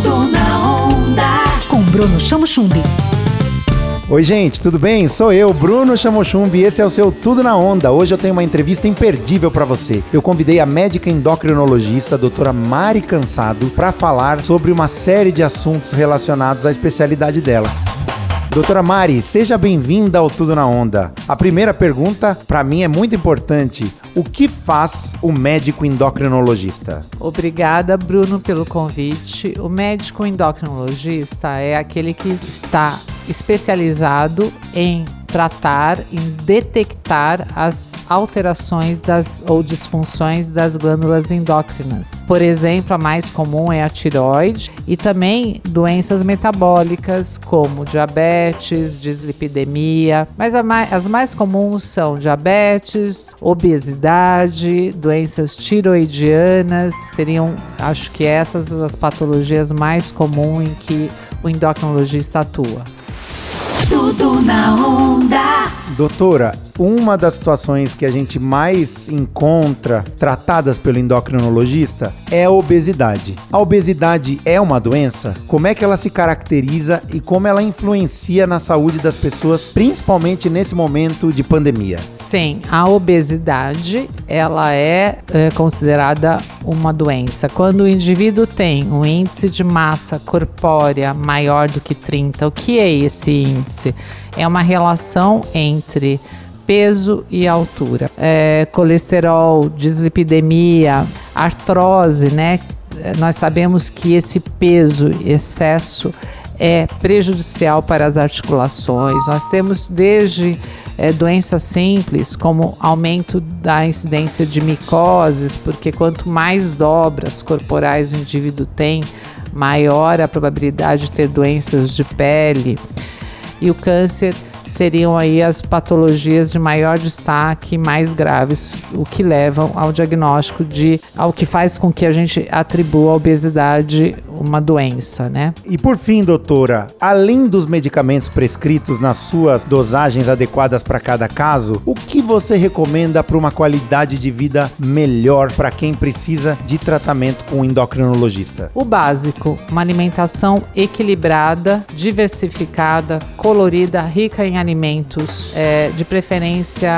Tudo na onda. Com Bruno Chamo Chumbi. Oi, gente, tudo bem? Sou eu, Bruno Chamochumbi, e esse é o seu Tudo na Onda. Hoje eu tenho uma entrevista imperdível para você. Eu convidei a médica endocrinologista, a doutora Mari Cansado, para falar sobre uma série de assuntos relacionados à especialidade dela. Doutora Mari, seja bem-vinda ao Tudo na Onda. A primeira pergunta, para mim, é muito importante. O que faz o médico endocrinologista? Obrigada, Bruno, pelo convite. O médico endocrinologista é aquele que está especializado em tratar, em detectar as alterações das ou disfunções das glândulas endócrinas. Por exemplo, a mais comum é a tiroide e também doenças metabólicas como diabetes, dislipidemia, mas mais, as mais comuns são diabetes, obesidade, doenças tiroidianas, seriam, acho que essas as patologias mais comuns em que o endocrinologista atua. Tudo na onda. Doutora, uma das situações que a gente mais encontra tratadas pelo endocrinologista é a obesidade. A obesidade é uma doença? Como é que ela se caracteriza e como ela influencia na saúde das pessoas, principalmente nesse momento de pandemia? Sim, a obesidade ela é, é considerada uma doença. Quando o indivíduo tem um índice de massa corpórea maior do que 30, o que é esse índice? É uma relação entre peso e altura. É, colesterol, dislipidemia, artrose, né? Nós sabemos que esse peso, excesso, é prejudicial para as articulações. Nós temos desde é, doenças simples, como aumento da incidência de micoses, porque quanto mais dobras corporais o indivíduo tem, maior a probabilidade de ter doenças de pele. E o câncer seriam aí as patologias de maior destaque, mais graves, o que levam ao diagnóstico de ao que faz com que a gente atribua a obesidade uma doença, né? E por fim, doutora, além dos medicamentos prescritos nas suas dosagens adequadas para cada caso, o que você recomenda para uma qualidade de vida melhor para quem precisa de tratamento com um endocrinologista? O básico, uma alimentação equilibrada, diversificada, colorida, rica em alimentos, é, de preferência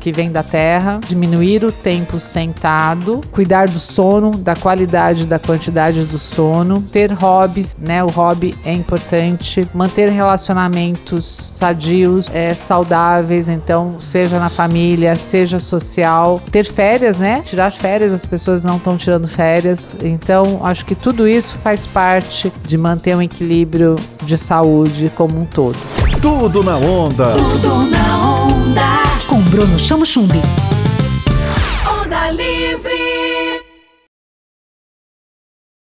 que vem da terra, diminuir o tempo sentado, cuidar do sono, da qualidade da quantidade do sono, ter hobbies, né? O hobby é importante, manter relacionamentos sadios, é, saudáveis, então seja na família, seja social, ter férias, né? Tirar férias, as pessoas não estão tirando férias, então acho que tudo isso faz parte de manter um equilíbrio de saúde como um todo. Tudo na onda. Tudo na onda. Com Bruno Chamo Chumbi.